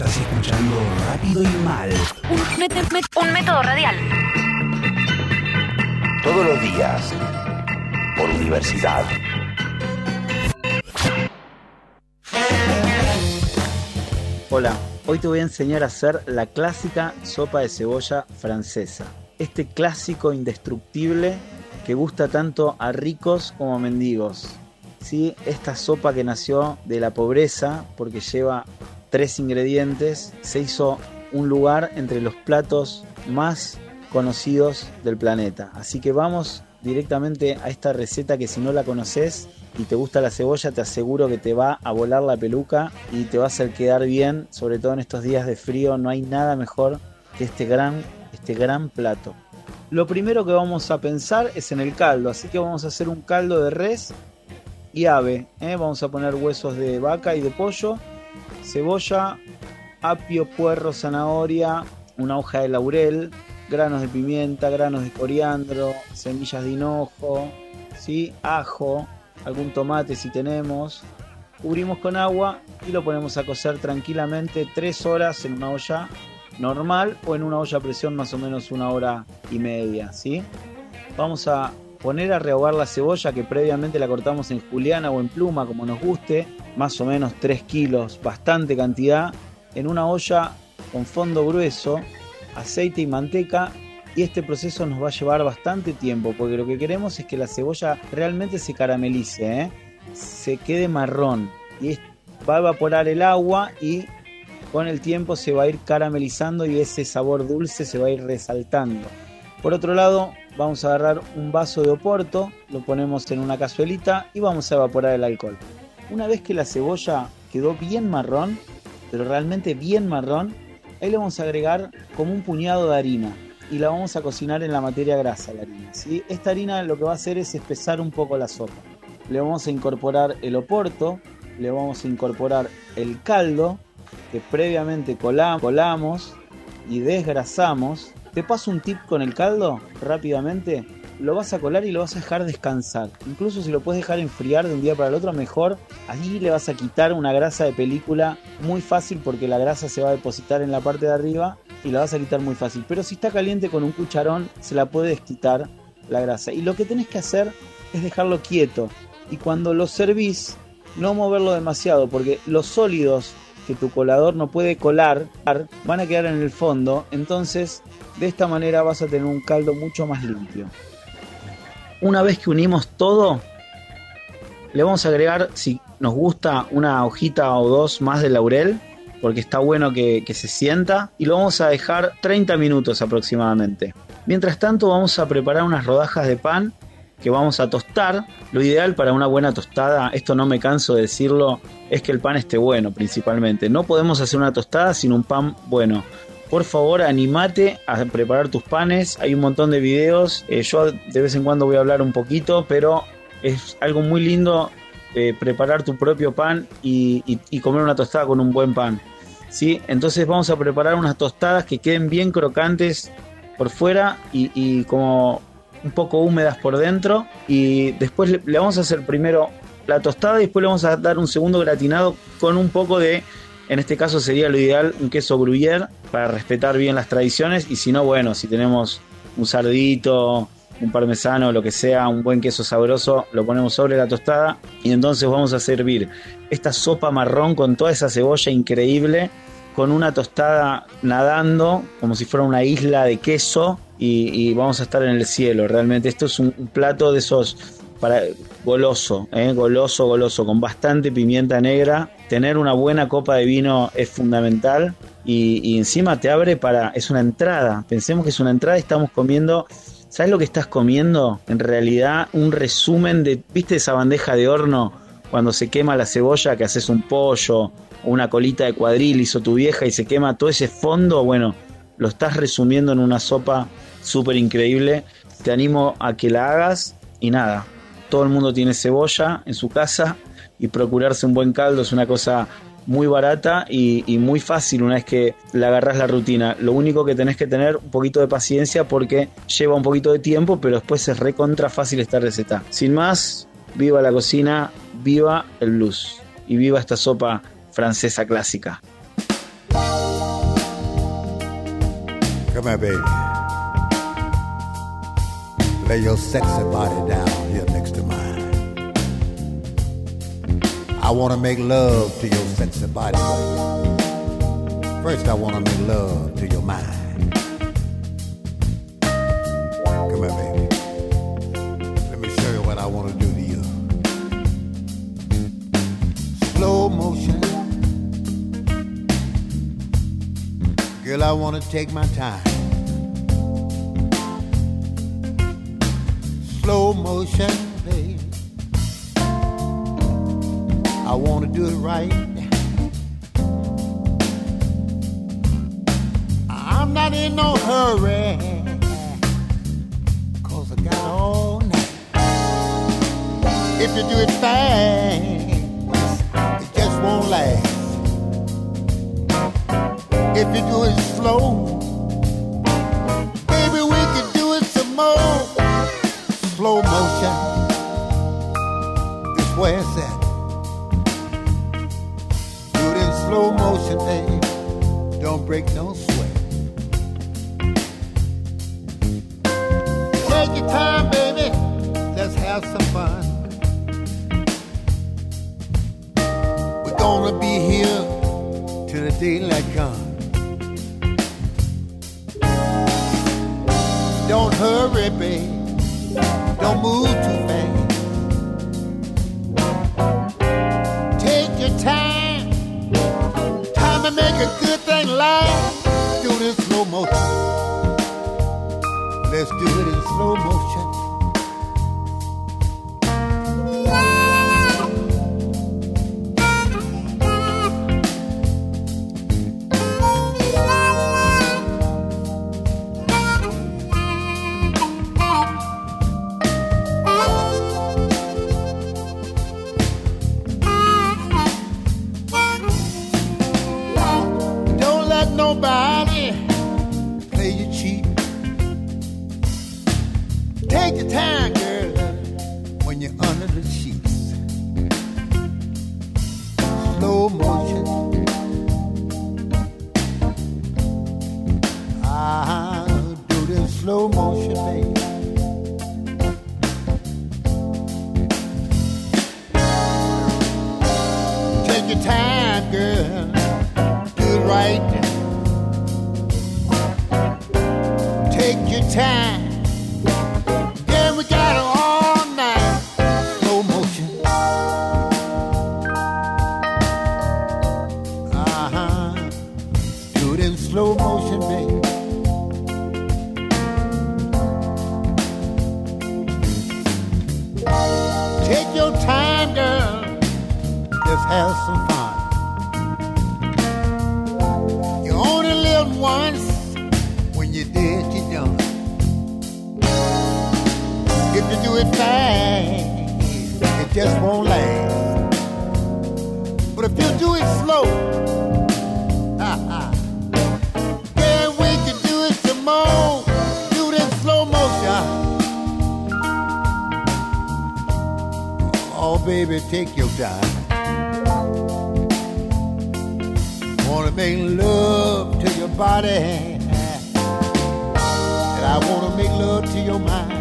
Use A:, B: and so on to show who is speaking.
A: Estás escuchando Rápido y Mal.
B: Un, un método radial.
C: Todos los días. Por universidad.
D: Hola, hoy te voy a enseñar a hacer la clásica sopa de cebolla francesa. Este clásico indestructible que gusta tanto a ricos como a mendigos. ¿Sí? Esta sopa que nació de la pobreza porque lleva tres ingredientes, se hizo un lugar entre los platos más conocidos del planeta. Así que vamos directamente a esta receta que si no la conoces y te gusta la cebolla, te aseguro que te va a volar la peluca y te va a hacer quedar bien, sobre todo en estos días de frío, no hay nada mejor que este gran, este gran plato. Lo primero que vamos a pensar es en el caldo, así que vamos a hacer un caldo de res y ave. ¿eh? Vamos a poner huesos de vaca y de pollo, cebolla, apio, puerro, zanahoria, una hoja de laurel, granos de pimienta, granos de coriandro, semillas de hinojo, ¿sí? ajo, algún tomate si tenemos. Cubrimos con agua y lo ponemos a cocer tranquilamente 3 horas en una olla normal o en una olla a presión más o menos una hora y media. ¿sí? Vamos a poner a rehogar la cebolla que previamente la cortamos en juliana o en pluma como nos guste, más o menos 3 kilos, bastante cantidad, en una olla con fondo grueso aceite y manteca y este proceso nos va a llevar bastante tiempo porque lo que queremos es que la cebolla realmente se caramelice, ¿eh? se quede marrón y va a evaporar el agua y con el tiempo se va a ir caramelizando y ese sabor dulce se va a ir resaltando. Por otro lado, vamos a agarrar un vaso de oporto, lo ponemos en una cazuelita y vamos a evaporar el alcohol. Una vez que la cebolla quedó bien marrón, pero realmente bien marrón, Ahí le vamos a agregar como un puñado de harina y la vamos a cocinar en la materia grasa la harina. ¿sí? Esta harina lo que va a hacer es espesar un poco la sopa. Le vamos a incorporar el oporto, le vamos a incorporar el caldo que previamente colamos y desgrasamos. Te paso un tip con el caldo rápidamente lo vas a colar y lo vas a dejar descansar. Incluso si lo puedes dejar enfriar de un día para el otro, mejor. Allí le vas a quitar una grasa de película muy fácil porque la grasa se va a depositar en la parte de arriba y la vas a quitar muy fácil. Pero si está caliente con un cucharón, se la puedes quitar la grasa. Y lo que tenés que hacer es dejarlo quieto. Y cuando lo servís, no moverlo demasiado porque los sólidos que tu colador no puede colar van a quedar en el fondo. Entonces, de esta manera vas a tener un caldo mucho más limpio. Una vez que unimos todo, le vamos a agregar, si nos gusta, una hojita o dos más de laurel, porque está bueno que, se sienta, y lo vamos a dejar 30 minutos aproximadamente. Mientras tanto vamos a preparar unas rodajas de pan que vamos a tostar. Lo ideal para una buena tostada, esto no me canso de decirlo, es que el pan esté bueno principalmente. No podemos hacer una tostada sin un pan bueno por favor animate a preparar tus panes. Hay un montón de videos. Eh, yo de vez en cuando voy a hablar un poquito, pero es algo muy lindo eh, preparar tu propio pan y, comer una tostada con un buen pan. ¿sí? Entonces vamos a preparar unas tostadas que queden bien crocantes por fuera y, como un poco húmedas por dentro. Y después le vamos a hacer primero la tostada y después le vamos a dar un segundo gratinado con un poco de en este caso sería lo ideal un queso gruyère para respetar bien las tradiciones y si no, bueno, si tenemos un sardito, un parmesano, lo que sea, un buen queso sabroso, lo ponemos sobre la tostada y entonces vamos a servir esta sopa marrón con toda esa cebolla increíble, con una tostada nadando como si fuera una isla de queso y, vamos a estar en el cielo. Realmente esto es un plato de esos para goloso, ¿eh? goloso, goloso, con bastante pimienta negra. Tener una buena copa de vino es fundamental y, encima te abre para, es una entrada. Pensemos que es una entrada y estamos comiendo. ¿Sabes lo que estás comiendo? En realidad, un resumen de, ¿viste esa bandeja de horno cuando se quema la cebolla que haces un pollo o una colita de cuadril hizo tu vieja y se quema todo ese fondo? Bueno, lo estás resumiendo en una sopa súper increíble. Te animo a que la hagas y nada, todo el mundo tiene cebolla en su casa y procurarse un buen caldo es una cosa muy barata y, muy fácil una vez que le agarras la rutina. Lo único que tenés que tener un poquito de paciencia porque lleva un poquito de tiempo, pero después es recontra fácil esta receta. Sin más, viva la cocina, viva el blues y viva esta sopa francesa clásica.
E: Come baby. Lay your sexy body down I want to make love to your sexy body. First, I want to make love to your mind. Come here, baby. Let me show you what I want to do to you. Slow motion. Girl, I want to take my time. Slow motion, I want to do it right. I'm not in no hurry. Cause I got all night. If you do it fast, it just won't last. If you do it slow, baby, we can do it some more. Slow motion is where it's at. Slow motion, baby. Don't break no sweat. Take your time, baby. Let's have some fun. We're gonna be here till the daylight comes. Don't hurry, babe. Don't move too fast. Make a good thing last. Do it in slow motion. Let's do it in slow motion. Slow motion. Ah, do this slow motion, baby. Take your time, girl. Do it right. Take your time. Motion, baby. Take your time, girl. Let's have some fun. You only live once. When you did, you done. If you do it fast, it just won't last. But if you do it slow, baby, take your time. Wanna make love to your body. And I wanna make love to your mind.